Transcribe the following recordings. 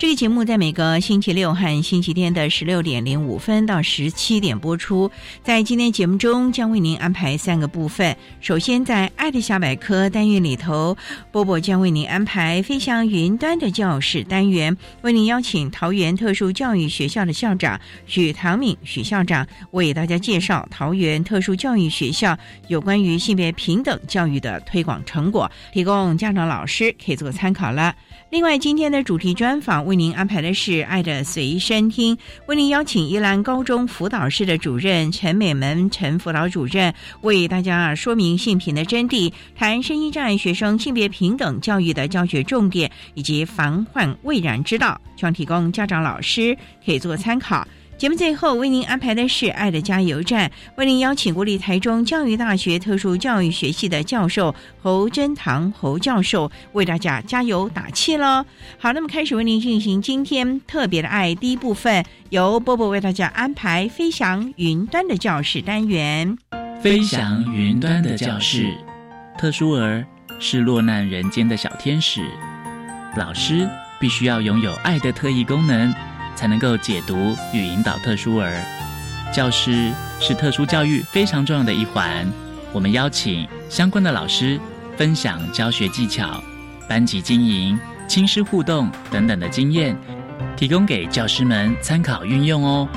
这个节目在每个星期六和星期天的十六点零五分到十七点播出。在今天节目中，将为您安排三个部分。首先，在“爱的小百科”单元里头，波波将为您安排“飞翔云端”的教室单元，为您邀请桃园特殊教育学校的校长许唐敏许校长为大家介绍桃园特殊教育学校有关于性别平等教育的推广成果，提供家长、老师可以做参考了。另外，今天的主题专访为您安排的是“爱的随身听”，为您邀请宜兰高中辅导室的主任陈美门陈辅导主任为大家说明性平的真谛，谈身心障碍学生性别平等教育的教学重点以及防患未然之道，希望提供家长、老师可以做参考。节目最后为您安排的是“爱的加油站”，为您邀请国立台中教育大学特殊教育学系的教授侯真堂侯教授为大家加油打气喽。好，那么开始为您进行今天特别的爱第一部分，由波波为大家安排“飞翔云端”的教室单元。飞翔云端的教室，特殊儿是落难人间的小天使，老师必须要拥有爱的特异功能。才能够解读与引导特殊儿。教师是特殊教育非常重要的一环。我们邀请相关的老师分享教学技巧、班级经营、亲师互动等等的经验，提供给教师们参考运用哦。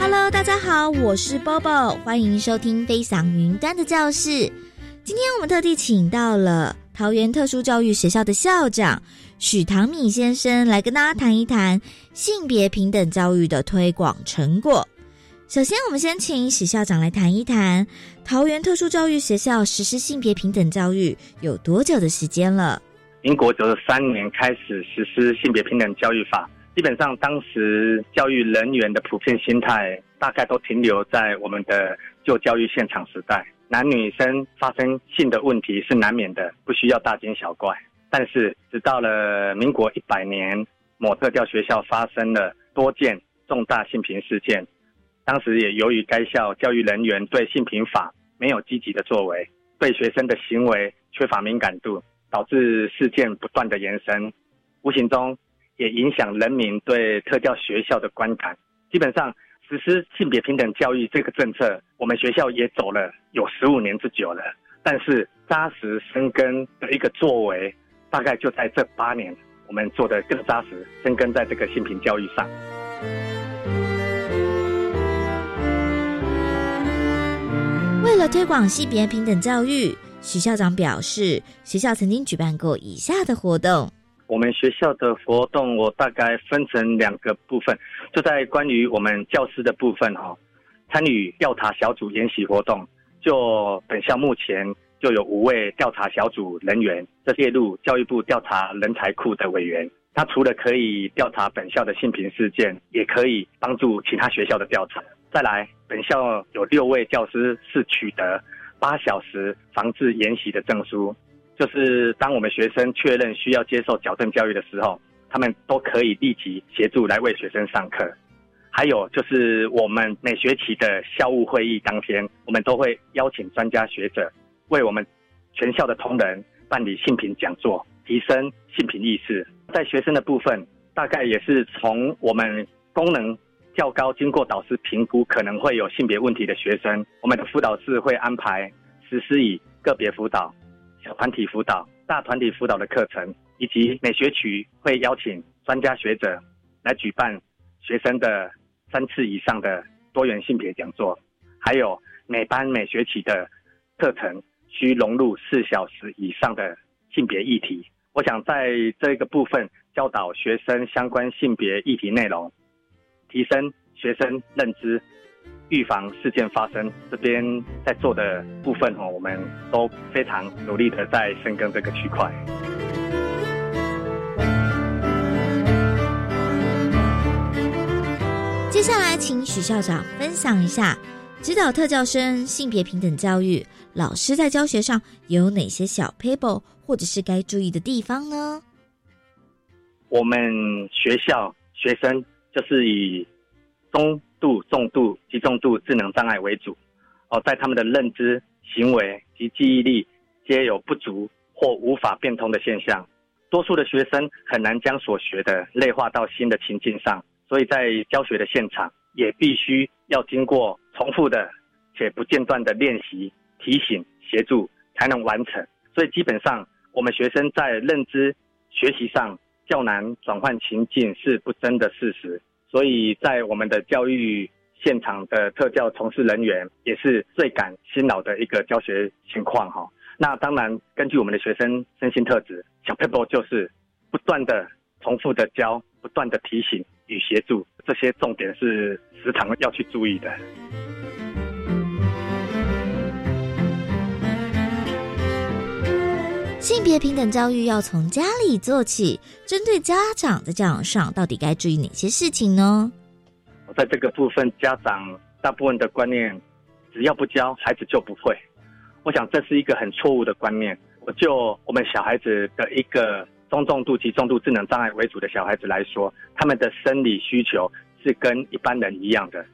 Hello，大家好，我是 Bobo，欢迎收听飞翔云端的教室。今天我们特地请到了。桃园特殊教育学校的校长许唐敏先生来跟大家谈一谈性别平等教育的推广成果。首先，我们先请许校长来谈一谈桃园特殊教育学校实施性别平等教育有多久的时间了？民国九十三年开始实施性别平等教育法，基本上当时教育人员的普遍心态大概都停留在我们的旧教育现场时代。男女生发生性的问题是难免的，不需要大惊小怪。但是，直到了民国一百年，某特教学校发生了多件重大性平事件，当时也由于该校教育人员对性平法没有积极的作为，对学生的行为缺乏敏感度，导致事件不断的延伸，无形中也影响人民对特教学校的观感。基本上。实施性别平等教育这个政策，我们学校也走了有十五年之久了。但是扎实生根的一个作为，大概就在这八年，我们做的更扎实，生根在这个性平教育上。为了推广性别平等教育，徐校长表示，学校曾经举办过以下的活动。我们学校的活动，我大概分成两个部分，就在关于我们教师的部分哈，参与调查小组研习活动。就本校目前就有五位调查小组人员，这列入教育部调查人才库的委员。他除了可以调查本校的性平事件，也可以帮助其他学校的调查。再来，本校有六位教师是取得八小时防治研习的证书。就是当我们学生确认需要接受矫正教育的时候，他们都可以立即协助来为学生上课。还有就是我们每学期的校务会议当天，我们都会邀请专家学者为我们全校的同仁办理性平讲座，提升性平意识。在学生的部分，大概也是从我们功能较高，经过导师评估可能会有性别问题的学生，我们的辅导室会安排实施以个别辅导、小团体辅导、大团体辅导的课程，以及每学期会邀请专家学者来举办学生的。三次以上的多元性别讲座，还有每班每学期的课程需融入四小时以上的性别议题。我想在这个部分教导学生相关性别议题内容，提升学生认知，预防事件发生。这边在做的部分哦，我们都非常努力的在深耕这个区块。接下来，请许校长分享一下指导特教生性别平等教育，老师在教学上有哪些小 paper 或者是该注意的地方呢？我们学校学生就是以中度、重度及重度智能障碍为主，哦，在他们的认知、行为及记忆力皆有不足或无法变通的现象，多数的学生很难将所学的内化到新的情境上。所以在教学的现场，也必须要经过重复的且不间断的练习、提醒、协助，才能完成。所以基本上，我们学生在认知学习上较难转换情境是不争的事实。所以在我们的教育现场的特教从事人员，也是最感辛劳的一个教学情况哈。那当然，根据我们的学生身心特质，小 paper 就是不断的重复的教，不断的提醒。与协助这些重点是时常要去注意的。性别平等教育要从家里做起，针对家长的教养上，到底该注意哪些事情呢？在这个部分，家长大部分的观念，只要不教，孩子就不会。我想这是一个很错误的观念。我就我们小孩子的一个。中重度及重度智能障碍为主的小孩子来说，他们的生理需求是跟一般人一样的，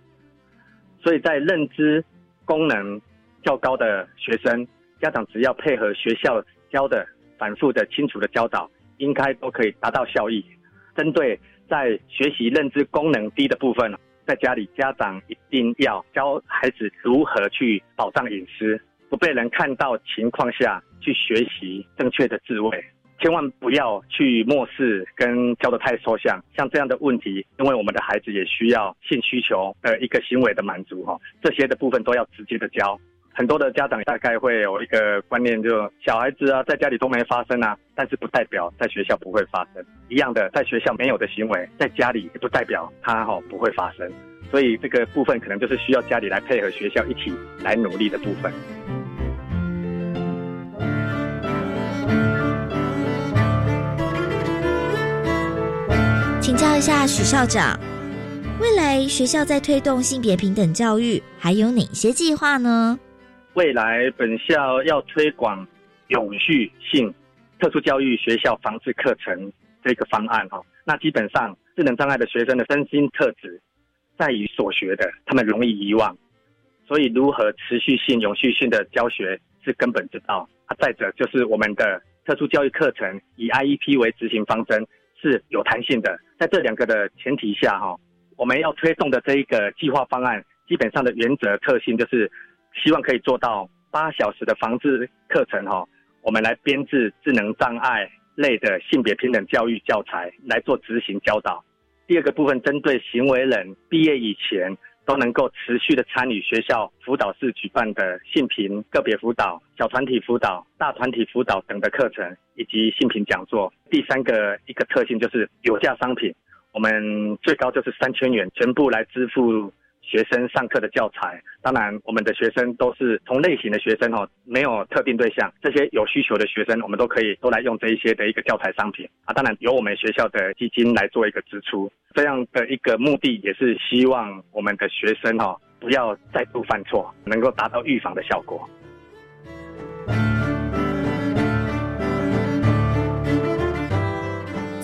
所以在认知功能较高的学生，家长只要配合学校教的反复的清楚的教导，应该都可以达到效益。针对在学习认知功能低的部分，在家里家长一定要教孩子如何去保障隐私，不被人看到情况下去学习正确的自卫。千万不要去漠视跟教的太抽象，像这样的问题，因为我们的孩子也需要性需求的一个行为的满足哈，这些的部分都要直接的教。很多的家长大概会有一个观念，就小孩子啊在家里都没发生啊，但是不代表在学校不会发生。一样的，在学校没有的行为，在家里也不代表他哈不会发生。所以这个部分可能就是需要家里来配合学校一起来努力的部分。一下许校长，未来学校在推动性别平等教育还有哪些计划呢？未来本校要推广永续性特殊教育学校防治课程这个方案哈，那基本上智能障碍的学生的身心特质在于所学的，他们容易遗忘，所以如何持续性、永续性的教学是根本之道。啊，再者就是我们的特殊教育课程以 IEP 为执行方针。是有弹性的，在这两个的前提下，哈，我们要推动的这一个计划方案，基本上的原则特性就是，希望可以做到八小时的防治课程，哈，我们来编制智能障碍类的性别平等教育教材来做执行教导。第二个部分，针对行为人毕业以前。都能够持续的参与学校辅导室举办的性平个别辅导、小团体辅导、大团体辅导等的课程，以及性平讲座。第三个一个特性就是有价商品，我们最高就是三千元，全部来支付。学生上课的教材，当然我们的学生都是同类型的学生哦，没有特定对象。这些有需求的学生，我们都可以都来用这一些的一个教材商品啊。当然由我们学校的基金来做一个支出，这样的一个目的也是希望我们的学生哈不要再度犯错，能够达到预防的效果。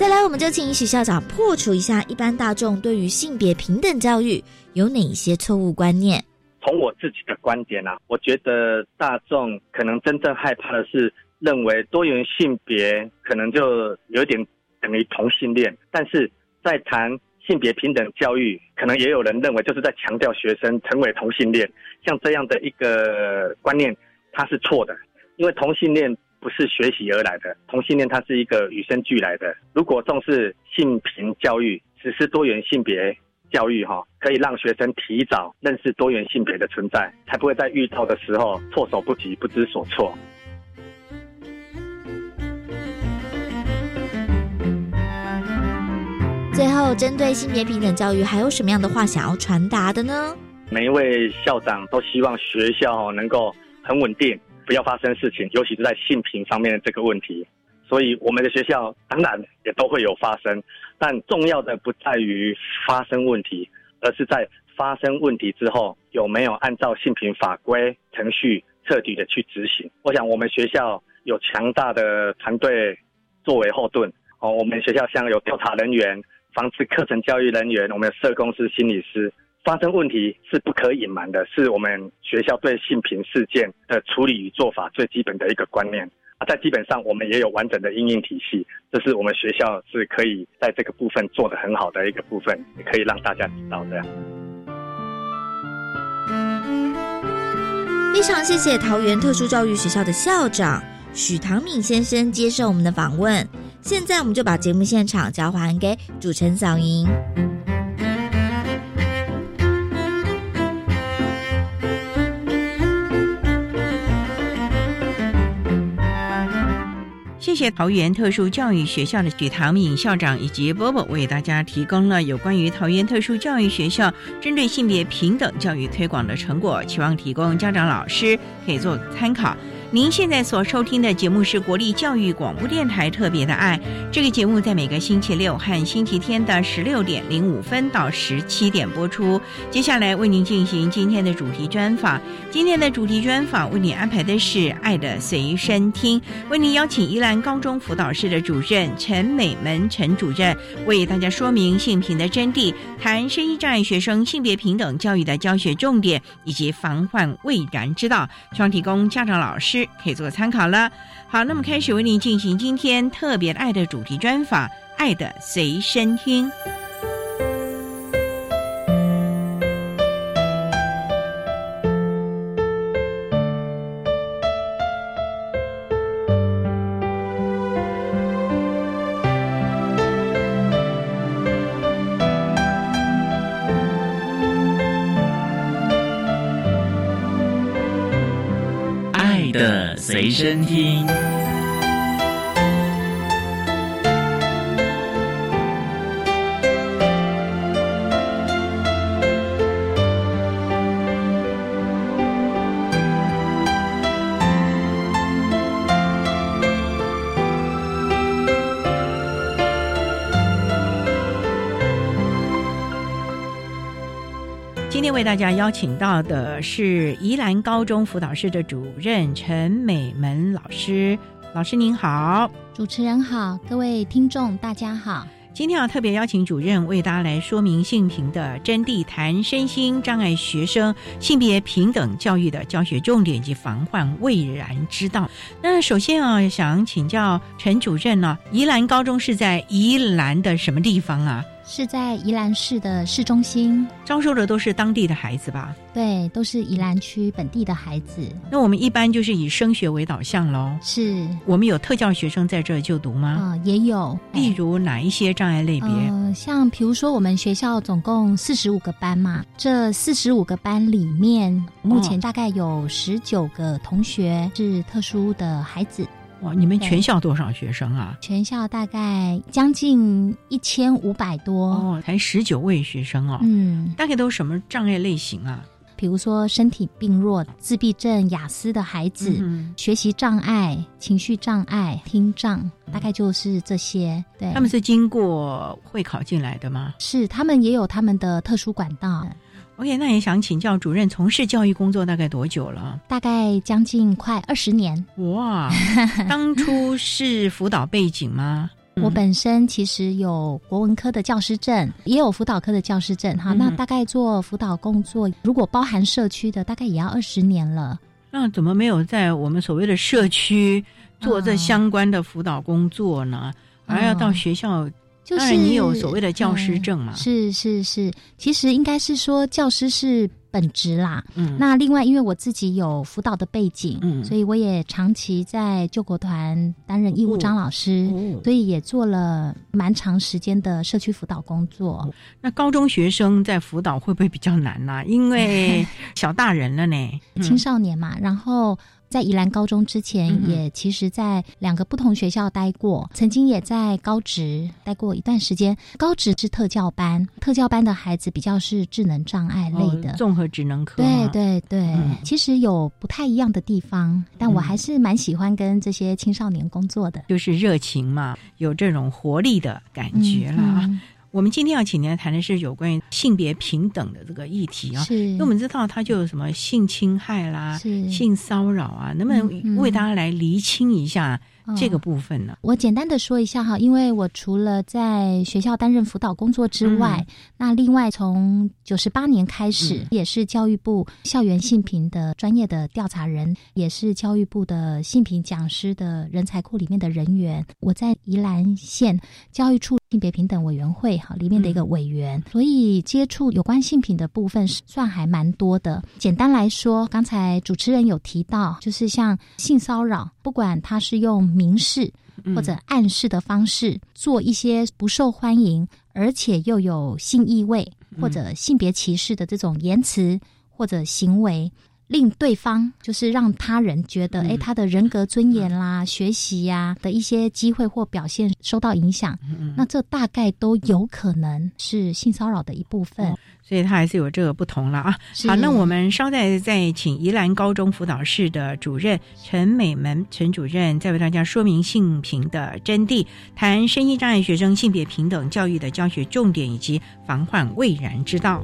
再来，我们就请许校长破除一下一般大众对于性别平等教育有哪些错误观念。从我自己的观点啊，我觉得大众可能真正害怕的是，认为多元性别可能就有点等于同性恋，但是在谈性别平等教育，可能也有人认为就是在强调学生成为同性恋，像这样的一个观念，它是错的，因为同性恋不是学习而来的，同性恋它是一个与生俱来的。如果重视性平教育，实施多元性别。教育哈，可以让学生提早认识多元性别的存在，才不会在遇到的时候措手不及、不知所措。最后，针对性别平等教育，还有什么样的话想要传达的呢？每一位校长都希望学校能够很稳定，不要发生事情，尤其是在性平方面的这个问题。所以，我们的学校当然也都会有发生。但重要的不在于发生问题，而是在发生问题之后有没有按照性平法规程序彻底的去执行。我想我们学校有强大的团队作为后盾哦。我们学校像有调查人员、防治课程教育人员、我们的社工师、心理师，发生问题是不可隐瞒的，是我们学校对性平事件的处理与做法最基本的一个观念。啊，在基本上我们也有完整的应用体系，这是我们学校是可以在这个部分做的很好的一个部分，也可以让大家知道的。非常谢谢桃园特殊教育学校的校长许唐敏先生接受我们的访问。现在我们就把节目现场交还给主持人小莹。谢谢桃园特殊教育学校的许唐敏校长以及波波为大家提供了有关于桃园特殊教育学校针对性别平等教育推广的成果，期望提供家长老师可以做参考。您现在所收听的节目是国立教育广播电台特别的爱，这个节目在每个星期六和星期天的十六点零五分到十七点播出。接下来为您进行今天的主题专访，今天的主题专访为您安排的是《爱的随身听》，为您邀请宜兰高中辅导室的主任陈美门陈主任为大家说明性平的真谛，谈身心障碍学生性别平等教育的教学重点以及防患未然之道，希望提供家长老师。可以做参考了。好，那么开始为您进行今天特别爱的主题专访，《爱的随身听》。随身听。为大家邀请到的是宜兰高中辅导室的主任陈美门老师，老师您好，主持人好，各位听众大家好。今天要特别邀请主任为大家来说明性平的真谛，谈身心障碍学生性别平等教育的教学重点及防患未然之道。那首先啊，想请教陈主任呢，宜兰高中是在宜兰的什么地方啊？是在宜兰市的市中心，招收的都是当地的孩子吧？对，都是宜兰区本地的孩子。那我们一般就是以升学为导向喽。是我们有特教学生在这就读吗？啊，也有。例如哪一些障碍类别？呃，像比如说我们学校总共四十五个班嘛，这四十五个班里面，目前大概有十九个同学是特殊的孩子。哇，你们全校多少学生啊？全校大概将近一千五百多哦，才十九位学生哦。嗯，大概都什么障碍类型啊？比如说身体病弱、自闭症、雅思的孩子，学习障碍、情绪障碍、听障，大概就是这些。对，他们是经过会考进来的吗？是，他们也有他们的特殊管道。OK，那也想请教主任，从事教育工作大概多久了？大概将近快二十年。哇，当初是辅导背景吗？我本身其实有国文科的教师证，也有辅导科的教师证。哈，那大概做辅导工作，如果包含社区的，大概也要二十年了。那怎么没有在我们所谓的社区做这相关的辅导工作呢？而要到学校？就是你有所谓的教师证嘛？是是是，其实应该是说教师是。本职啦，嗯，那另外因为我自己有辅导的背景，嗯，所以我也长期在救国团担任义务张老师，所以也做了蛮长时间的社区辅导工作。那高中学生在辅导会不会比较难呢？因为 小大人了呢，青少年嘛，然后。在宜兰高中之前，也其实，在两个不同学校待过，曾经也在高职待过一段时间。高职是特教班，特教班的孩子比较是智能障碍类的。综合职能科。对对对，其实有不太一样的地方，但我还是蛮喜欢跟这些青少年工作的，就是热情嘛，有这种活力的感觉了。我们今天要请您来谈的是有关于性别平等的这个议题啊，因为我们知道它就有什么性侵害啦、性骚扰啊，能不能为大家来厘清一下？这个部分呢，我简单的说一下哈，因为我除了在学校担任辅导工作之外，那另外从九十八年开始，也是教育部校园性平的专业的调查人，也是教育部的性平讲师的人才库里面的人员。我在宜兰县教育处性别平等委员会哈里面的一个委员，所以接触有关性品的部分是算还蛮多的。简单来说，刚才主持人有提到，就是像性骚扰，不管他是用明示或者暗示的方式做一些不受欢迎，而且又有性意味或者性别歧视的这种言辞或者行为，令对方就是让他人觉得，哎，他的人格尊严啦、学习呀的一些机会或表现受到影响，那这大概都有可能是性骚扰的一部分。所以他还是有这个不同了啊。好，那我们稍待再请宜兰高中辅导室的主任陈美门陈主任，再为大家说明性平的真谛，谈身心障碍学生性别平等教育的教学重点以及防患未然之道。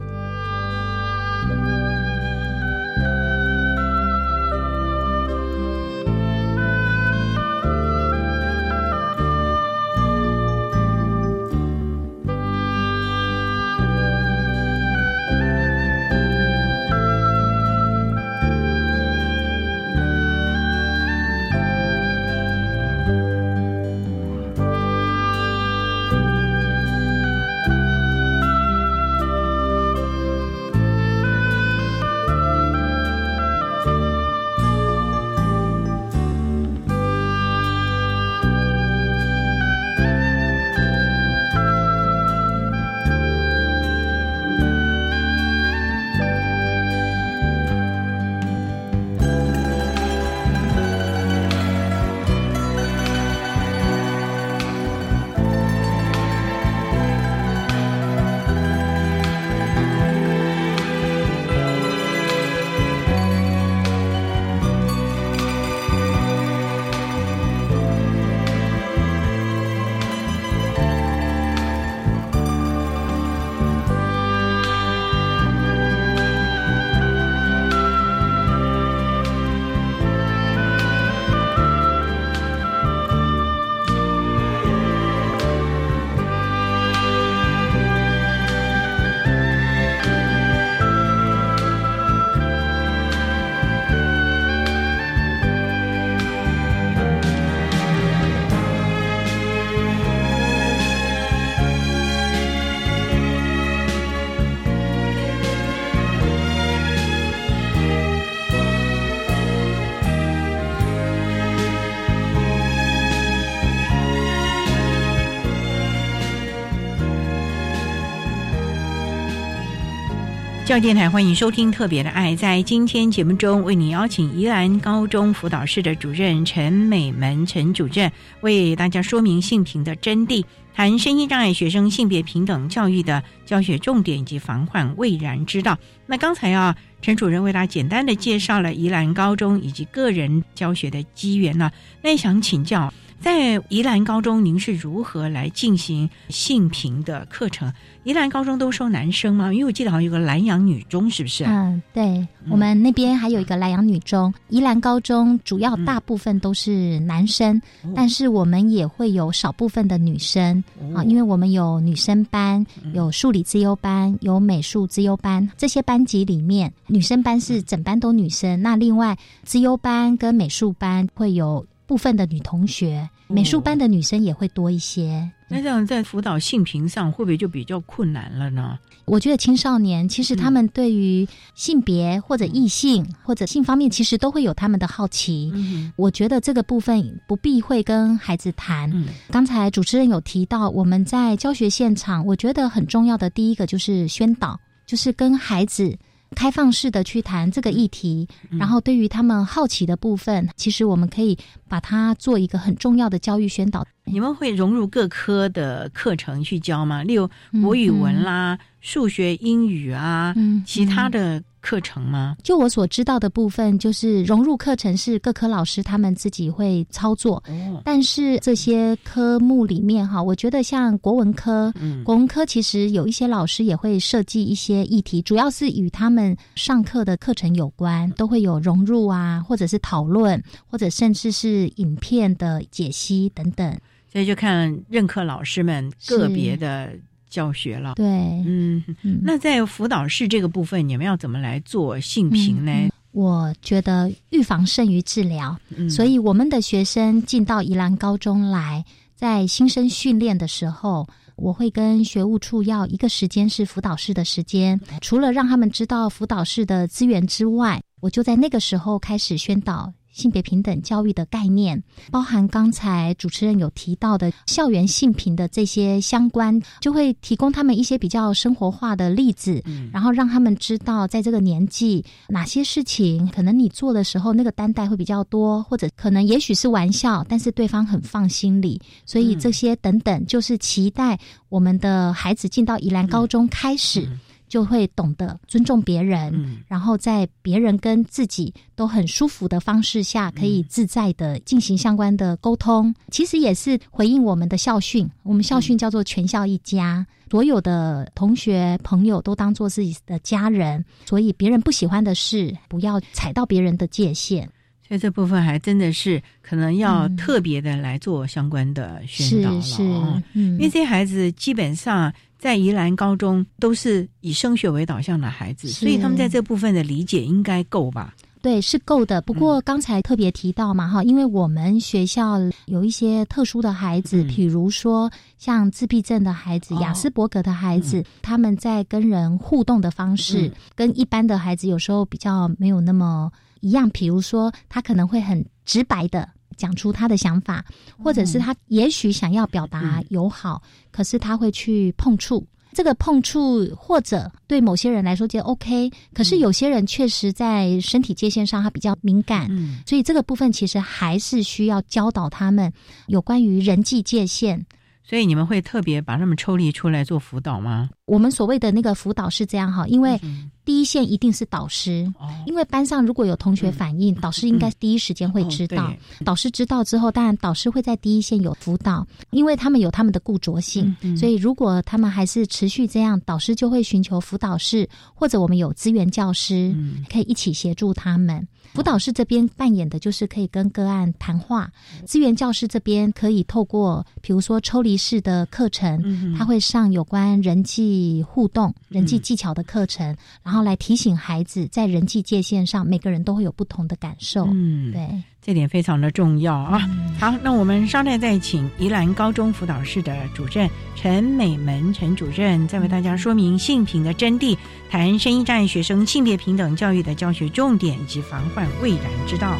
教电台欢迎收听《特别的爱》。在今天节目中，为你邀请宜兰高中辅导室的主任陈美门陈主任，为大家说明性平的真谛，谈身心障碍学生性别平等教育的教学重点以及防患未然之道。那刚才啊，陈主任为大家简单的介绍了宜兰高中以及个人教学的机缘呢。那想请教。在宜兰高中，您是如何来进行性平的课程？宜兰高中都收男生吗？因为我记得好像有个南洋女中，是不是？嗯，对，我们那边还有一个南洋女中。宜兰高中主要大部分都是男生，但是我们也会有少部分的女生啊，因为我们有女生班、有数理自优班、有美术自优班。这些班级里面，女生班是整班都女生，那另外自优班跟美术班会有。部分的女同学，美术班的女生也会多一些。那这样在辅导性平上，会不会就比较困难了呢？我觉得青少年其实他们对于性别或者异性或者性方面，其实都会有他们的好奇。我觉得这个部分不必会跟孩子谈。刚才主持人有提到，我们在教学现场，我觉得很重要的第一个就是宣导，就是跟孩子。开放式的去谈这个议题，然后对于他们好奇的部分，其实我们可以把它做一个很重要的教育宣导。你们会融入各科的课程去教吗？例如国语文啦、数学、英语啊，其他的。课程吗？就我所知道的部分，就是融入课程是各科老师他们自己会操作。哦，但是这些科目里面哈，我觉得像国文科，嗯，国文科其实有一些老师也会设计一些议题，主要是与他们上课的课程有关，都会有融入啊，或者是讨论，或者甚至是影片的解析等等。所以就看任课老师们个别的。教学了，对，嗯，那在辅导室这个部分，你们要怎么来做性评呢？我觉得预防胜于治疗，所以我们的学生进到宜兰高中来，在新生训练的时候，我会跟学务处要一个时间是辅导室的时间，除了让他们知道辅导室的资源之外，我就在那个时候开始宣导。性别平等教育的概念，包含刚才主持人有提到的校园性平的这些相关，就会提供他们一些比较生活化的例子，然后让他们知道，在这个年纪哪些事情可能你做的时候那个担待会比较多，或者可能也许是玩笑，但是对方很放心里，所以这些等等，就是期待我们的孩子进到宜兰高中开始。就会懂得尊重别人，然后在别人跟自己都很舒服的方式下，可以自在的进行相关的沟通。其实也是回应我们的校训，我们校训叫做“全校一家”，所有的同学朋友都当做自己的家人。所以别人不喜欢的事，不要踩到别人的界限。所以这部分还真的是可能要特别的来做相关的宣导了哦，因为这些孩子基本上。在宜兰高中都是以升学为导向的孩子，所以他们在这部分的理解应该够吧？对，是够的。不过刚才特别提到嘛，哈，因为我们学校有一些特殊的孩子，比如说像自闭症的孩子、雅斯伯格的孩子，他们在跟人互动的方式跟一般的孩子有时候比较没有那么一样。比如说，他可能会很直白的。讲出他的想法，或者是他也许想要表达友好，可是他会去碰触。这个碰触，或者对某些人来说就 OK，可是有些人确实在身体界限上他比较敏感，所以这个部分其实还是需要教导他们有关于人际界限。所以你们会特别把他们抽离出来做辅导吗？我们所谓的那个辅导是这样哈，因为第一线一定是导师，因为班上如果有同学反映，导师应该第一时间会知道。导师知道之后，当然导师会在第一线有辅导，因为他们有他们的固着性，所以如果他们还是持续这样，导师就会寻求辅导室，或者我们有资源教师可以一起协助他们。辅导室这边扮演的就是可以跟个案谈话，资源教师这边可以透过比如说抽离式的课程，他会上有关人际互动、人际技巧的课程，然后来提醒孩子在人际界限上，每个人都会有不同的感受。嗯，对。这点非常的重要啊！好，那我们稍待再请宜兰高中辅导室的主任陈美门陈主任，再为大家说明性平的真谛，谈声音障碍学生性别平等教育的教学重点以及防患未然之道。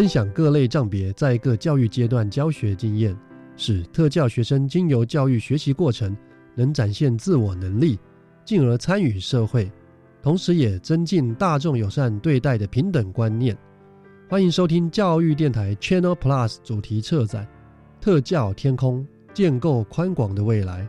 分享各类障别在各教育阶段教学经验，使特教学生经由教育学习过程，能展现自我能力，进而参与社会，同时也增进大众友善对待的平等观念。欢迎收听教育电台 Channel Plus 主题策展《特教天空》，建构宽广的未来。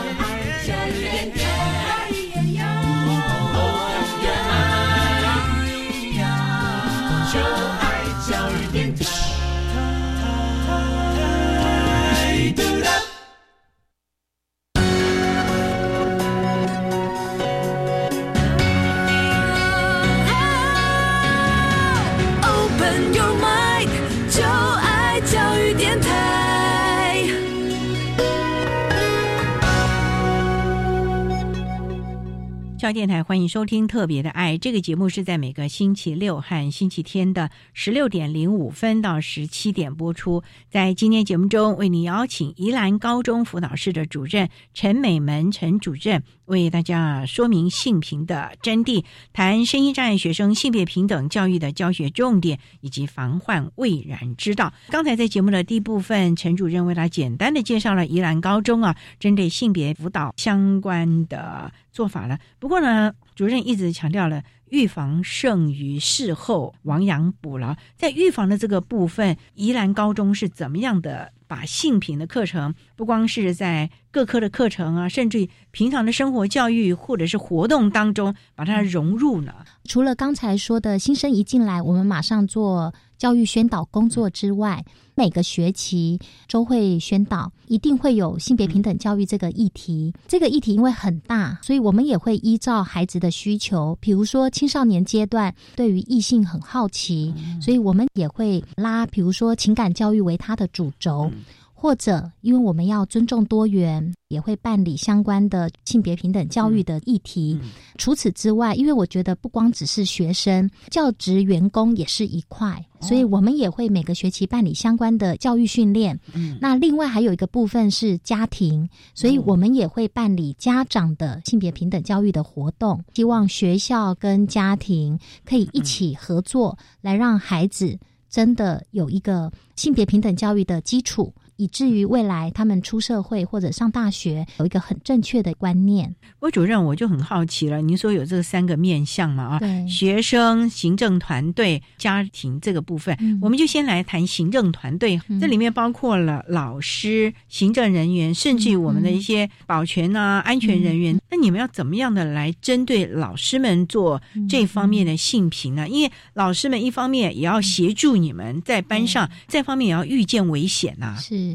教电台欢迎收听《特别的爱》这个节目，是在每个星期六和星期天的十六点零五分到十七点播出。在今天节目中，为您邀请宜兰高中辅导室的主任陈美门陈主任。为大家说明性平的真谛，谈身心障碍学生性别平等教育的教学重点以及防患未然之道。刚才在节目的第一部分，陈主任为他简单的介绍了宜兰高中啊，针对性别辅导相关的做法了。不过呢，主任一直强调了预防胜于事后亡羊补牢，在预防的这个部分，宜兰高中是怎么样的？把性平的课程，不光是在各科的课程啊，甚至于平常的生活教育或者是活动当中，把它融入呢。除了刚才说的新生一进来，我们马上做教育宣导工作之外，每个学期都会宣导，一定会有性别平等教育这个议题。这个议题因为很大，所以我们也会依照孩子的需求，比如说青少年阶段对于异性很好奇，所以我们也会拉，比如说情感教育为它的主轴。或者，因为我们要尊重多元，也会办理相关的性别平等教育的议题。除此之外，因为我觉得不光只是学生，教职员工也是一块，所以我们也会每个学期办理相关的教育训练。那另外还有一个部分是家庭，所以我们也会办理家长的性别平等教育的活动，希望学校跟家庭可以一起合作，来让孩子真的有一个性别平等教育的基础。以至于未来他们出社会或者上大学有一个很正确的观念。郭主任，我就很好奇了，您说有这三个面向嘛？啊，学生、行政团队、家庭这个部分，我们就先来谈行政团队。这里面包括了老师、行政人员，甚至于我们的一些保全啊、安全人员。那你们要怎么样的来针对老师们做这方面的性评呢？因为老师们一方面也要协助你们在班上，这方面也要预见危险呐。是。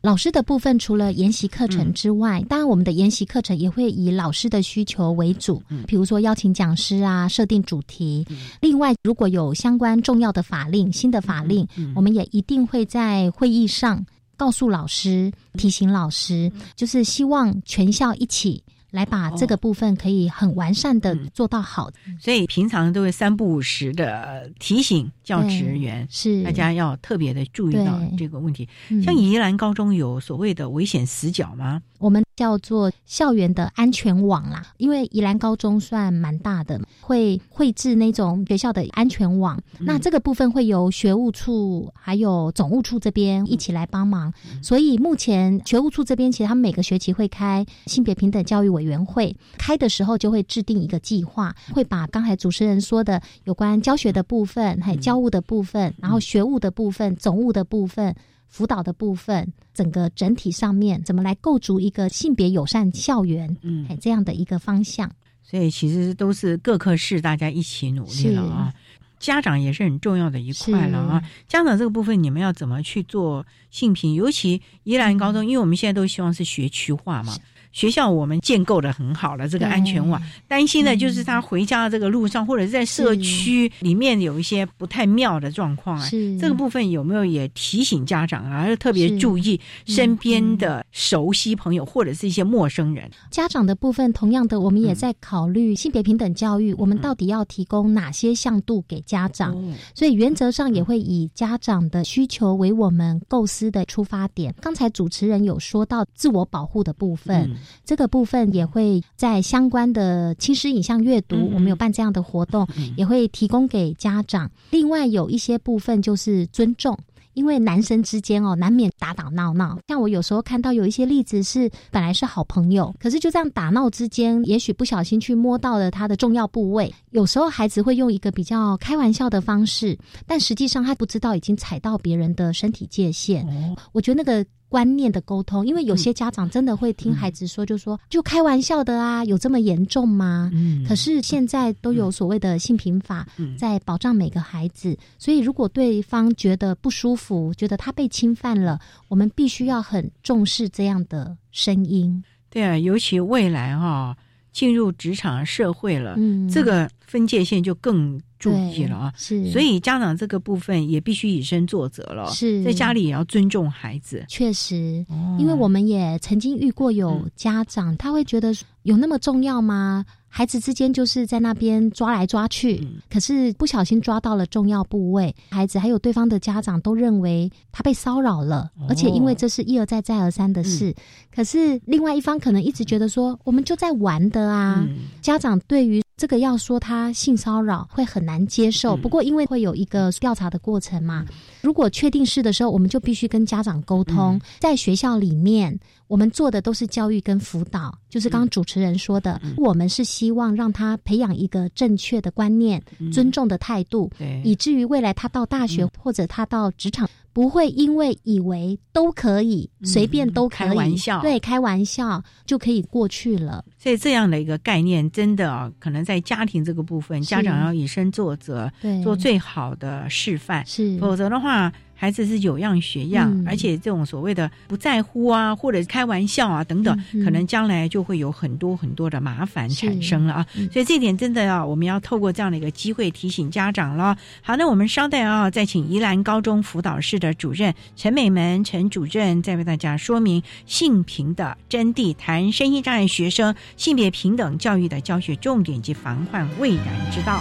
老师的部分除了研习课程之外，当然我们的研习课程也会以老师的需求为主，比如说邀请讲师啊，设定主题。另外，如果有相关重要的法令、新的法令，我们也一定会在会议上告诉老师、提醒老师，就是希望全校一起。来把这个部分可以很完善的做到好，所以平常都会三不五时的提醒教职员，是。大家要特别的注意到这个问题。像宜兰高中有所谓的危险死角吗？我们叫做校园的安全网啦。因为宜兰高中算蛮大的，会绘制那种学校的安全网。那这个部分会由学务处还有总务处这边一起来帮忙。所以目前学务处这边其实他们每个学期会开性别平等教育委员会，开的时候就会制定一个计划，会把刚才主持人说的有关教学的部分、还有教务的部分，然后学务的部分、总务的部分。辅导的部分，整个整体上面怎么来构筑一个性别友善校园，嗯，这样的一个方向。所以其实都是各科室大家一起努力了啊。家长也是很重要的一块了啊。家长这个部分，你们要怎么去做性平？尤其宜兰高中，因为我们现在都希望是学区化嘛。学校我们建构的很好了，这个安全网，担心的就是他回家的这个路上，或者是在社区里面有一些不太妙的状况啊。这个部分有没有也提醒家长啊，要特别注意身边的熟悉朋友或者是一些陌生人。家长的部分，同样的，我们也在考虑性别平等教育，我们到底要提供哪些向度给家长？所以原则上也会以家长的需求为我们构思的出发点。刚才主持人有说到自我保护的部分。这个部分也会在相关的轻师影像阅读，我们有办这样的活动，也会提供给家长。另外有一些部分就是尊重，因为男生之间哦难免打打闹闹。像我有时候看到有一些例子是本来是好朋友，可是就这样打闹之间，也许不小心去摸到了他的重要部位。有时候孩子会用一个比较开玩笑的方式，但实际上他不知道已经踩到别人的身体界限。我觉得那个。观念的沟通，因为有些家长真的会听孩子说，就说就开玩笑的啊，有这么严重吗？嗯，可是现在都有所谓的性平法在保障每个孩子，所以如果对方觉得不舒服，觉得他被侵犯了，我们必须要很重视这样的声音。对啊，尤其未来哈进入职场社会了，嗯，这个分界线就更。注意了啊，是，所以家长这个部分也必须以身作则了。是，在家里也要尊重孩子。确实，因为我们也曾经遇过有家长，他会觉得有那么重要吗？孩子之间就是在那边抓来抓去，可是不小心抓到了重要部位，孩子还有对方的家长都认为他被骚扰了，而且因为这是一而再再而三的事，可是另外一方可能一直觉得说我们就在玩的啊，家长对于。这个要说他性骚扰会很难接受，不过因为会有一个调查的过程嘛，如果确定是的时候，我们就必须跟家长沟通。在学校里面，我们做的都是教育跟辅导，就是刚刚主持人说的，我们是希望让他培养一个正确的观念、尊重的态度，以至于未来他到大学或者他到职场。不会因为以为都可以随便都可以开玩笑，对，开玩笑就可以过去了。所以这样的一个概念，真的啊，可能在家庭这个部分，家长要以身作则，做最好的示范，是，否则的话。孩子是有样学样，而且这种所谓的不在乎啊，或者开玩笑啊等等，可能将来就会有很多很多的麻烦产生了啊。所以这点真的要我们要透过这样的一个机会提醒家长了。好，那我们稍待啊，再请宜兰高中辅导室的主任陈美门陈主任在为大家说明性平的真谛，谈身心障碍学生性别平等教育的教学重点及防患未然之道。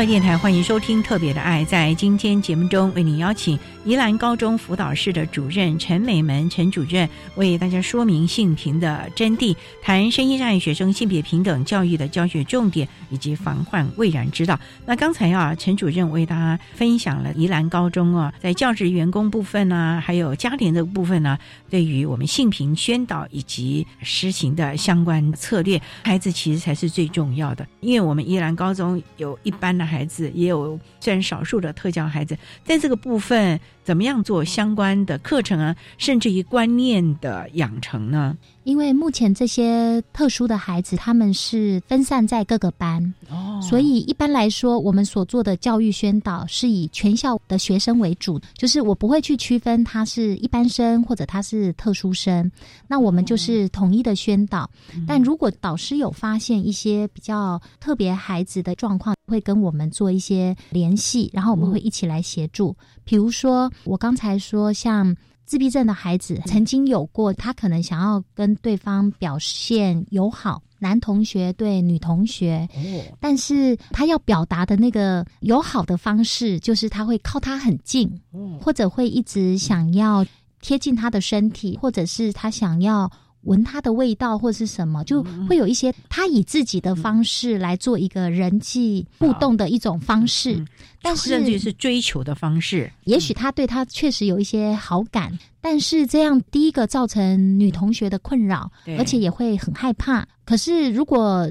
教育电台欢迎收听《特别的爱》。在今天节目中，为您邀请宜兰高中辅导室的主任陈美门陈主任为大家说明性平的真谛，谈身心障碍学生性别平等教育的教学重点以及防患未然之道。那刚才啊，陈主任为大家分享了宜兰高中啊，在教职员工部分呢，还有家庭的部分呢，对于我们性平宣导以及实行的相关策略，孩子其实才是最重要的，因为我们宜兰高中有一般。的孩子也有虽然少数的特教孩子，在这个部分怎么样做相关的课程啊，甚至于观念的养成呢？因为目前这些特殊的孩子，他们是分散在各个班，哦，所以一般来说，我们所做的教育宣导是以全校的学生为主，就是我不会去区分他是一般生或者他是特殊生，那我们就是统一的宣导。但如果导师有发现一些比较特别孩子的状况，会跟我们做一些联系，然后我们会一起来协助。比如说，我刚才说像。自闭症的孩子曾经有过，他可能想要跟对方表现友好，男同学对女同学，但是他要表达的那个友好的方式，就是他会靠他很近，或者会一直想要贴近他的身体，或者是他想要。闻它的味道或是什么，就会有一些他以自己的方式来做一个人际互动的一种方式，但是甚至是追求的方式。也许他对他确实有一些好感，但是这样第一个造成女同学的困扰，而且也会很害怕。可是如果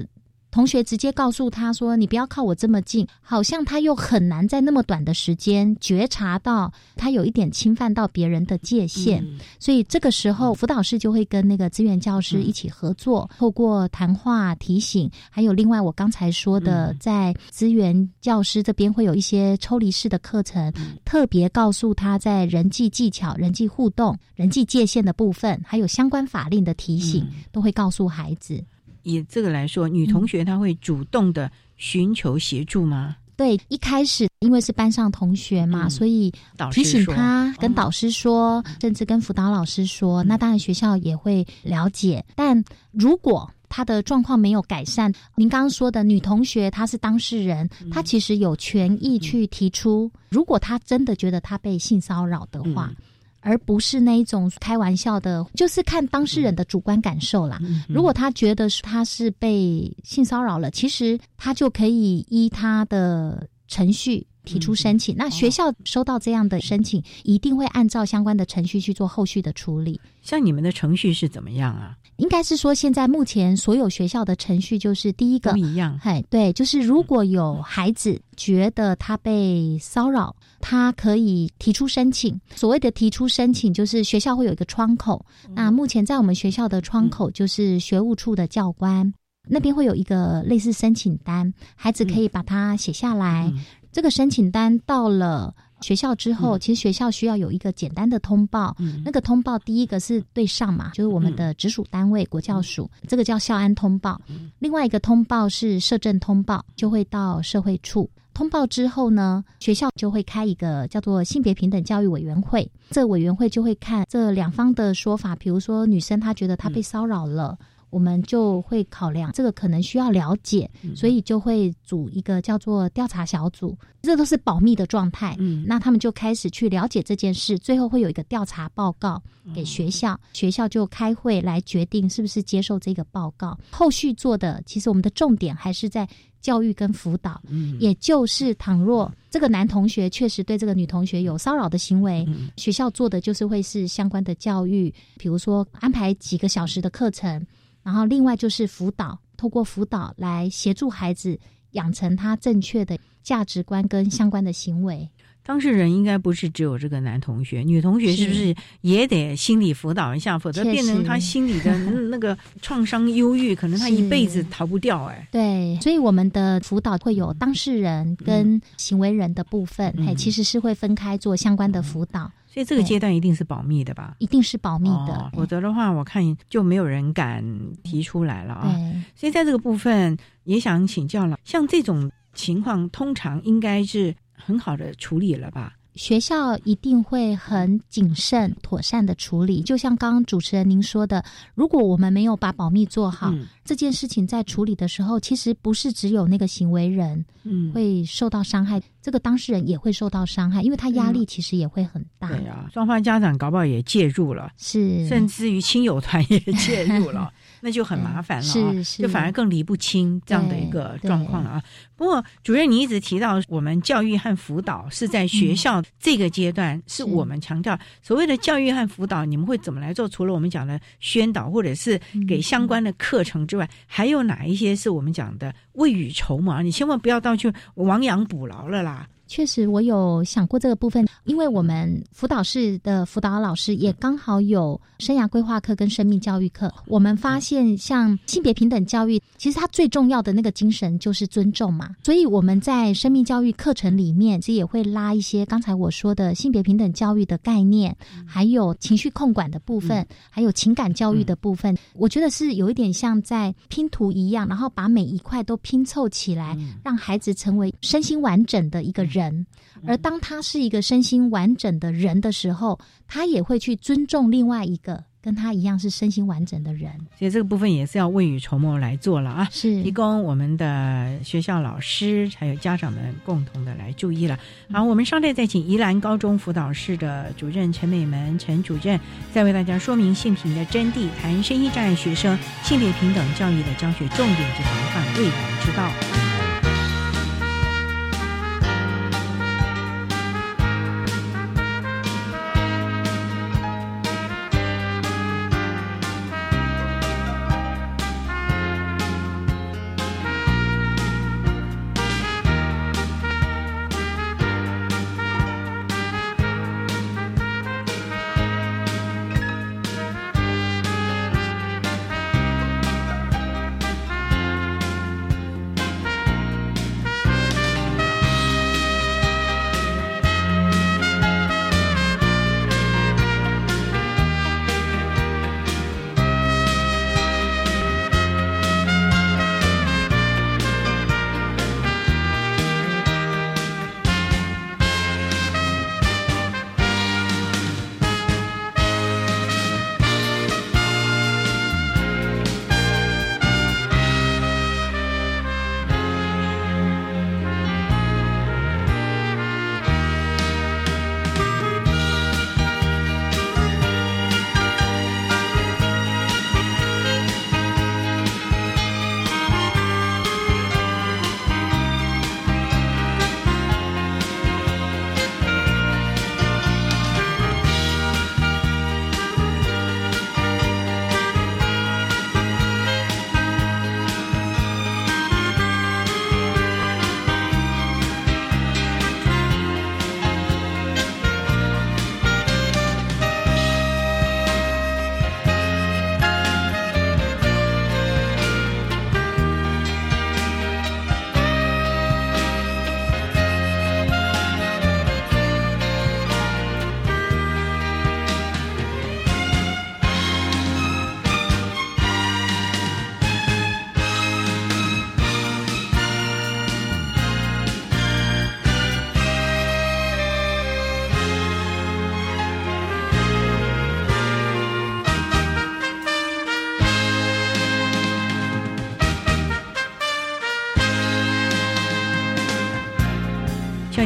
同学直接告诉他说：“你不要靠我这么近。”好像他又很难在那么短的时间觉察到他有一点侵犯到别人的界限，所以这个时候辅导室就会跟那个资源教师一起合作，透过谈话提醒，还有另外我刚才说的，在资源教师这边会有一些抽离式的课程，特别告诉他在人际技巧、人际互动、人际界限的部分，还有相关法令的提醒，都会告诉孩子。以这个来说，女同学她会主动的寻求协助吗？对，一开始因为是班上同学嘛，所以提醒他跟导师说，甚至跟辅导老师说。那当然学校也会了解。但如果他的状况没有改善，您刚刚说的女同学她是当事人，她其实有权益去提出，如果她真的觉得她被性骚扰的话。而不是那一种开玩笑的，就是看当事人的主观感受啦。如果他觉得他是被性骚扰了，其实他就可以依他的程序提出申请。那学校收到这样的申请，一定会按照相关的程序去做后续的处理。像你们的程序是怎么样啊？应该是说，现在目前所有学校的程序就是第一个不一样。嘿，对，就是如果有孩子觉得他被骚扰。他可以提出申请。所谓的提出申请，就是学校会有一个窗口。那目前在我们学校的窗口，就是学务处的教官那边会有一个类似申请单，孩子可以把它写下来。这个申请单到了学校之后，其实学校需要有一个简单的通报。那个通报第一个是对上嘛，就是我们的直属单位国教署，这个叫校安通报。另外一个通报是社政通报，就会到社会处。通报之后呢，学校就会开一个叫做性别平等教育委员会。这委员会就会看这两方的说法，比如说女生她觉得她被骚扰了，我们就会考量这个可能需要了解，所以就会组一个叫做调查小组。这都是保密的状态。嗯，那他们就开始去了解这件事，最后会有一个调查报告给学校，学校就开会来决定是不是接受这个报告。后续做的，其实我们的重点还是在。教育跟辅导，也就是倘若这个男同学确实对这个女同学有骚扰的行为，学校做的就是会是相关的教育，比如说安排几个小时的课程，然后另外就是辅导，透过辅导来协助孩子养成他正确的价值观跟相关的行为。当事人应该不是只有这个男同学，女同学是不是也得心理辅导一下？否则变成他心理的那个创伤、忧郁，可能他一辈子逃不掉。哎，对，所以我们的辅导会有当事人跟行为人的部分，哎，其实是会分开做相关的辅导。所以这个阶段一定是保密的吧？一定是保密的，否则的话，我看就没有人敢提出来了啊。所以在这个部分也想请教了，像这种情况，通常应该是。很好的处理了吧？学校一定会很谨慎、妥善的处理。就像刚刚主持人您说的，如果我们没有把保密做好，嗯。这件事情在处理的时候，其实不是只有那个行为人嗯。会受到伤害，这个当事人也会受到伤害，因为他压力其实也会很大。对啊，双方家长搞不好也介入了，是。甚至于亲友团也介入了，那就很麻烦了、啊，就反而更理不清这样的一个状况了啊。不过，主任，你一直提到我们教育和辅导是在学校这个阶段，是我们强调所谓的教育和辅导，你们会怎么来做？除了我们讲的宣导或者是给相关的课程之外，还有哪一些是我们讲的未雨绸缪？你千万不要到去亡羊补牢了啦。确实，我有想过这个部分，因为我们辅导室的辅导老师也刚好有生涯规划课跟生命教育课。我们发现，像性别平等教育，其实它最重要的那个精神就是尊重嘛。所以我们在生命教育课程里面，其实也会拉一些刚才我说的性别平等教育的概念，还有情绪控管的部分，还有情感教育的部分。我觉得是有一点像在拼图一样，然后把每一块都拼凑起来，让孩子成为身心完整的一个人。人，而当他是一个身心完整的人的时候，他也会去尊重另外一个跟他一样是身心完整的人。所以这个部分也是要未雨绸缪来做了啊，是提供我们的学校老师还有家长们共同的来注意了。好，我们稍待再请宜兰高中辅导室的主任陈美门陈主任，再为大家说明性平的真谛，谈身心障碍学生性别平等教育的教学重点及防范未来之道。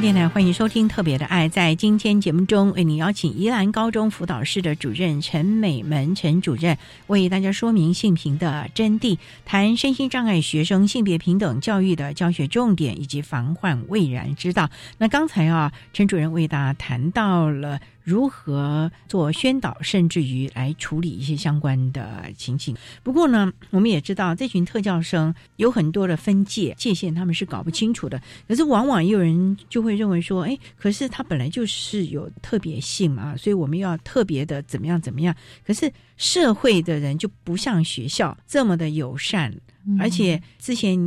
电台欢迎收听《特别的爱》。在今天节目中，为您邀请宜兰高中辅导室的主任陈美门陈主任，为大家说明性平的真谛，谈身心障碍学生性别平等教育的教学重点以及防患未然之道。那刚才啊，陈主任为大家谈到了。如何做宣导，甚至于来处理一些相关的情形。不过呢，我们也知道这群特教生有很多的分界界限，他们是搞不清楚的。可是往往也有人就会认为说，哎，可是他本来就是有特别性嘛，所以我们要特别的怎么样怎么样。可是社会的人就不像学校这么的友善。而且之前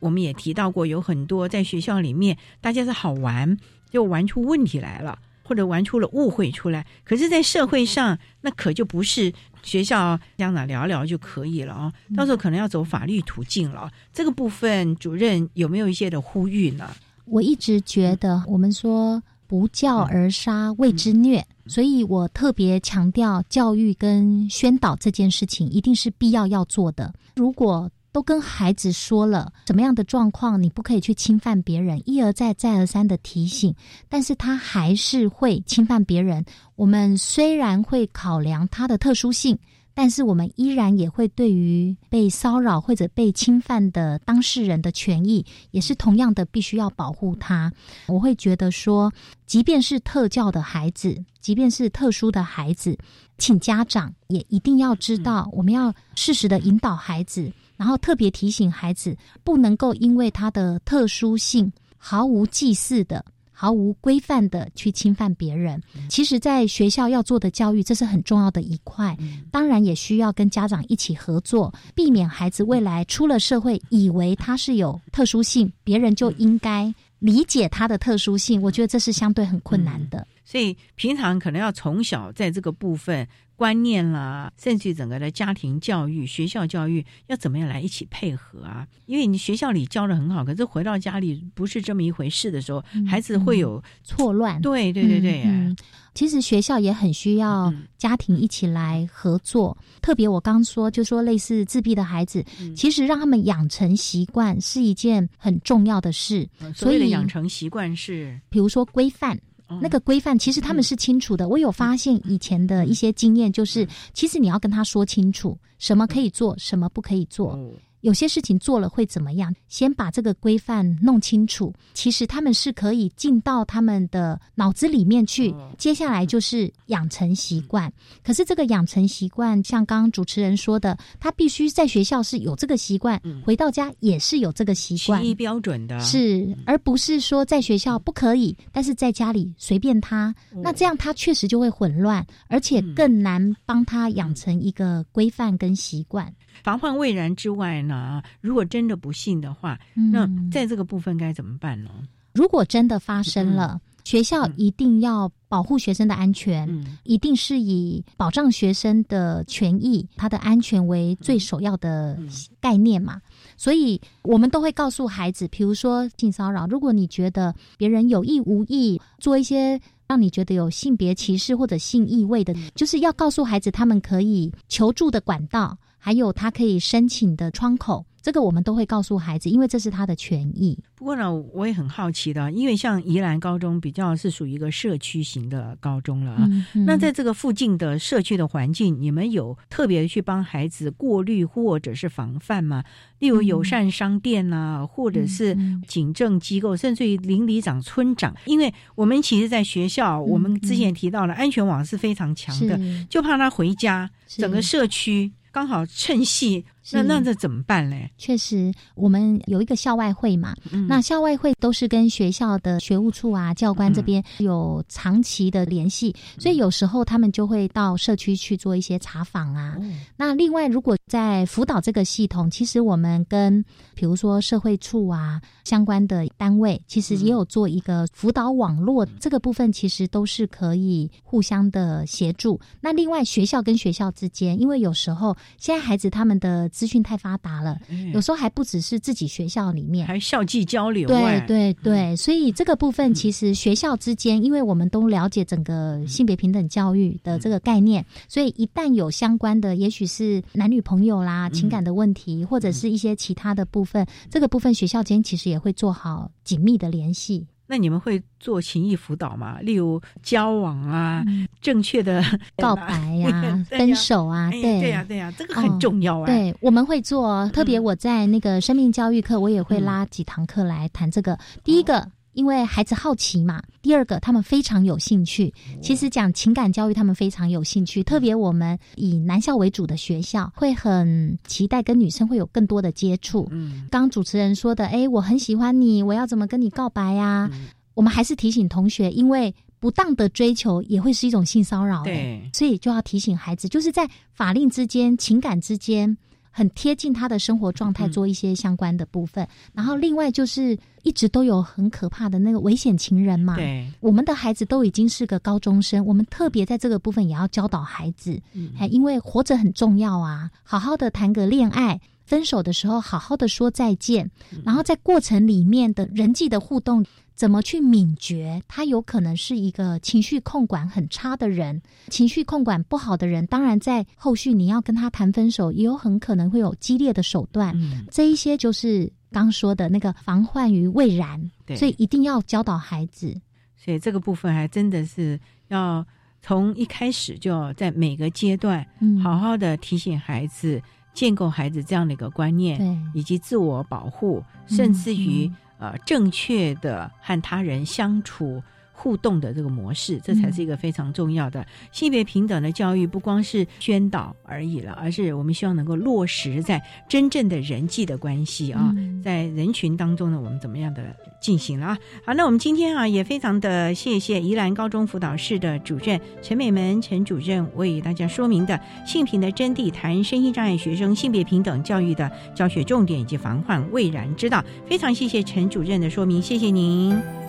我们也提到过，有很多在学校里面大家是好玩，就玩出问题来了。或者玩出了误会出来，可是，在社会上，那可就不是学校家长聊聊就可以了啊！到时候可能要走法律途径了。这个部分，主任有没有一些的呼吁呢？我一直觉得，我们说不教而杀谓之虐，所以我特别强调教育跟宣导这件事情一定是必要要做的。如果都跟孩子说了什么样的状况，你不可以去侵犯别人，一而再再而三的提醒，但是他还是会侵犯别人。我们虽然会考量他的特殊性。但是我们依然也会对于被骚扰或者被侵犯的当事人的权益，也是同样的必须要保护他。我会觉得说，即便是特教的孩子，即便是特殊的孩子，请家长也一定要知道，我们要适时的引导孩子，然后特别提醒孩子，不能够因为他的特殊性毫无祭祀的。毫无规范的去侵犯别人，其实，在学校要做的教育，这是很重要的一块。当然，也需要跟家长一起合作，避免孩子未来出了社会，以为他是有特殊性，别人就应该理解他的特殊性。我觉得这是相对很困难的。所以，平常可能要从小在这个部分。观念啦，甚至整个的家庭教育、学校教育要怎么样来一起配合啊？因为你学校里教的很好，可是回到家里不是这么一回事的时候，孩子会有错乱。对对对对，嗯，其实学校也很需要家庭一起来合作。特别我刚说，就说类似自闭的孩子，其实让他们养成习惯是一件很重要的事。所以养成习惯是，比如说规范。那个规范其实他们是清楚的。我有发现以前的一些经验，就是其实你要跟他说清楚，什么可以做，什么不可以做。有些事情做了会怎么样？先把这个规范弄清楚，其实他们是可以进到他们的脑子里面去。接下来就是养成习惯。可是这个养成习惯，像刚刚主持人说的，他必须在学校是有这个习惯，回到家也是有这个习惯，一标准的，是而不是说在学校不可以，但是在家里随便他。那这样他确实就会混乱，而且更难帮他养成一个规范跟习惯。防患未然之外呢，如果真的不幸的话，那在这个部分该怎么办呢？如果真的发生了，学校一定要保护学生的安全，一定是以保障学生的权益、他的安全为最首要的概念嘛。所以，我们都会告诉孩子，比如说性骚扰，如果你觉得别人有意无意做一些让你觉得有性别歧视或者性意味的，就是要告诉孩子，他们可以求助的管道。还有他可以申请的窗口，这个我们都会告诉孩子，因为这是他的权益。不过呢，我也很好奇的，因为像宜兰高中比较是属于一个社区型的高中了啊。那在这个附近的社区的环境，你们有特别去帮孩子过滤或者是防范吗？例如友善商店啊，或者是警政机构，甚至于邻里长、村长。因为我们其实，在学校，我们之前提到了安全网是非常强的，就怕他回家，整个社区。刚好趁戏。那那这怎么办嘞？确实，我们有一个校外会嘛，那校外会都是跟学校的学务处啊、教官这边有长期的联系，所以有时候他们就会到社区去做一些查访啊。那另外，如果在辅导这个系统，其实我们跟比如说社会处啊相关的单位，其实也有做一个辅导网络，这个部分其实都是可以互相的协助。那另外，学校跟学校之间，因为有时候现在孩子他们的资讯太发达了，有时候还不只是自己学校里面，还校际交流。对对对，所以这个部分其实学校之间，因为我们都了解整个性别平等教育的这个概念，所以一旦有相关的，也许是男女朋友啦、情感的问题，或者是一些其他的部分，这个部分学校间其实也会做好紧密的联系。那你们会做情谊辅导吗？例如交往啊，正确的 告白呀，分手啊，对对呀对呀，这个很重要啊。对，我们会做，特别我在那个生命教育课，我也会拉几堂课来谈这个。第一个。因为孩子好奇嘛，第二个他们非常有兴趣。其实讲情感教育，他们非常有兴趣。特别我们以男校为主的学校，会很期待跟女生会有更多的接触。嗯，刚主持人说的，哎，我很喜欢你，我要怎么跟你告白呀？我们还是提醒同学，因为不当的追求也会是一种性骚扰。对，所以就要提醒孩子，就是在法令之间、情感之间。很贴近他的生活状态，做一些相关的部分。然后另外就是一直都有很可怕的那个危险情人嘛。对，我们的孩子都已经是个高中生，我们特别在这个部分也要教导孩子，还因为活着很重要啊，好好的谈个恋爱，分手的时候好好的说再见，然后在过程里面的人际的互动。怎么去敏觉，他有可能是一个情绪控管很差的人，情绪控管不好的人，当然在后续你要跟他谈分手，也有很可能会有激烈的手段。这一些就是刚说的那个防患于未然，所以一定要教导孩子。所以这个部分还真的是要从一开始就要在每个阶段，好好的提醒孩子，建构孩子这样的一个观念，以及自我保护，甚至于。呃，正确的和他人相处。互动的这个模式，这才是一个非常重要的性别平等的教育，不光是宣导而已了，而是我们希望能够落实在真正的人际的关系啊，在人群当中呢，我们怎么样的进行了啊？好，那我们今天啊，也非常的谢谢宜兰高中辅导室的主任陈美门陈主任为大家说明的性平的真谛，谈身心障碍学生性别平等教育的教学重点以及防患未然之道。非常谢谢陈主任的说明，谢谢您。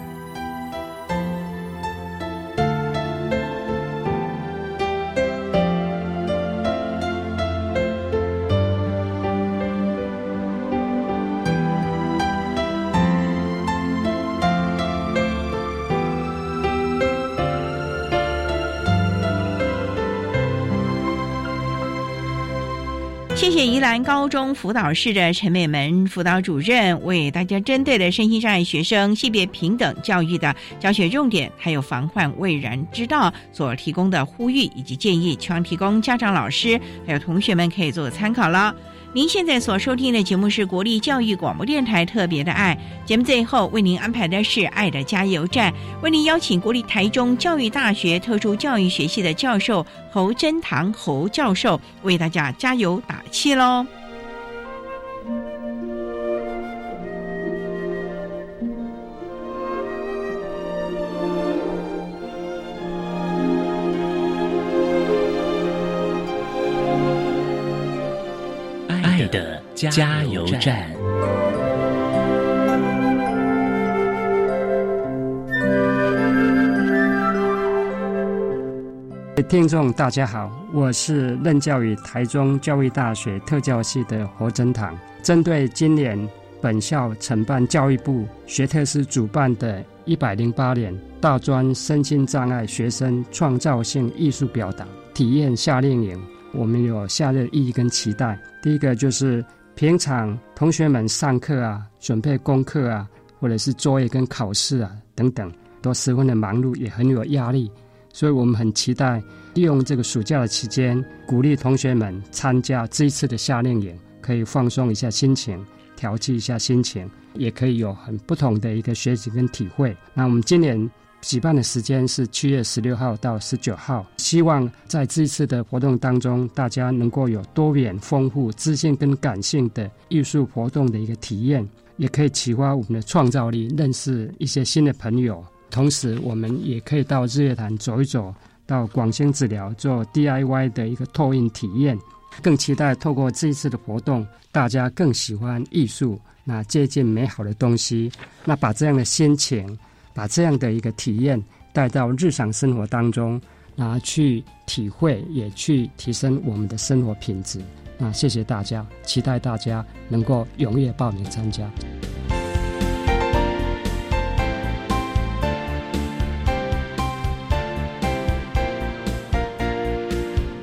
谢谢宜兰高中辅导室的陈美门辅导主任为大家针对的身心障碍学生性别平等教育的教学重点，还有防患未然之道所提供的呼吁以及建议，希望提供家长、老师还有同学们可以做参考了。您现在所收听的节目是国立教育广播电台特别的爱节目，最后为您安排的是爱的加油站，为您邀请国立台中教育大学特殊教育学系的教授侯真堂侯教授为大家加油打气喽。加油站，听众大家好，我是任教于台中教育大学特教系的侯真堂。针对今年本校承办教育部学特师主办的一百零八年大专身心障碍学生创造性艺术表达体验夏令营，我们有下列意义跟期待。第一个就是。平常同学们上课啊，准备功课啊，或者是作业跟考试啊等等，都十分的忙碌，也很有压力。所以我们很期待利用这个暑假的期间，鼓励同学们参加这一次的夏令营，可以放松一下心情，调剂一下心情，也可以有很不同的一个学习跟体会。那我们今年。举办的时间是七月十六号到十九号，希望在这一次的活动当中，大家能够有多元丰富、知性跟感性的艺术活动的一个体验，也可以启发我们的创造力，认识一些新的朋友。同时，我们也可以到日月潭走一走，到广兴治疗做 DIY 的一个拓印体验。更期待透过这一次的活动，大家更喜欢艺术，那接近美好的东西，那把这样的心情。把这样的一个体验带到日常生活当中，拿去体会，也去提升我们的生活品质。那谢谢大家，期待大家能够踊跃报名参加。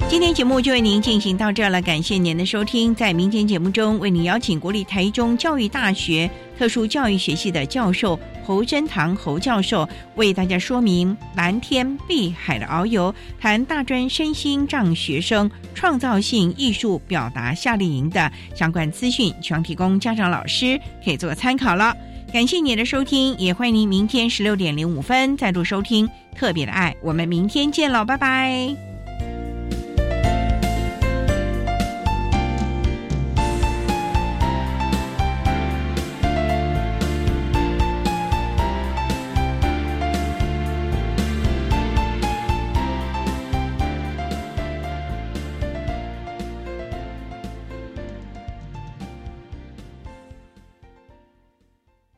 今天节目就为您进行到这了，感谢您的收听。在明天节目中，为您邀请国立台中教育大学特殊教育学系的教授侯真堂侯教授，为大家说明蓝天碧海的遨游，谈大专身心障学生创造性艺术表达夏令营的相关资讯，希望提供家长老师可以做个参考了。感谢您的收听，也欢迎您明天十六点零五分再度收听特别的爱。我们明天见喽，拜拜。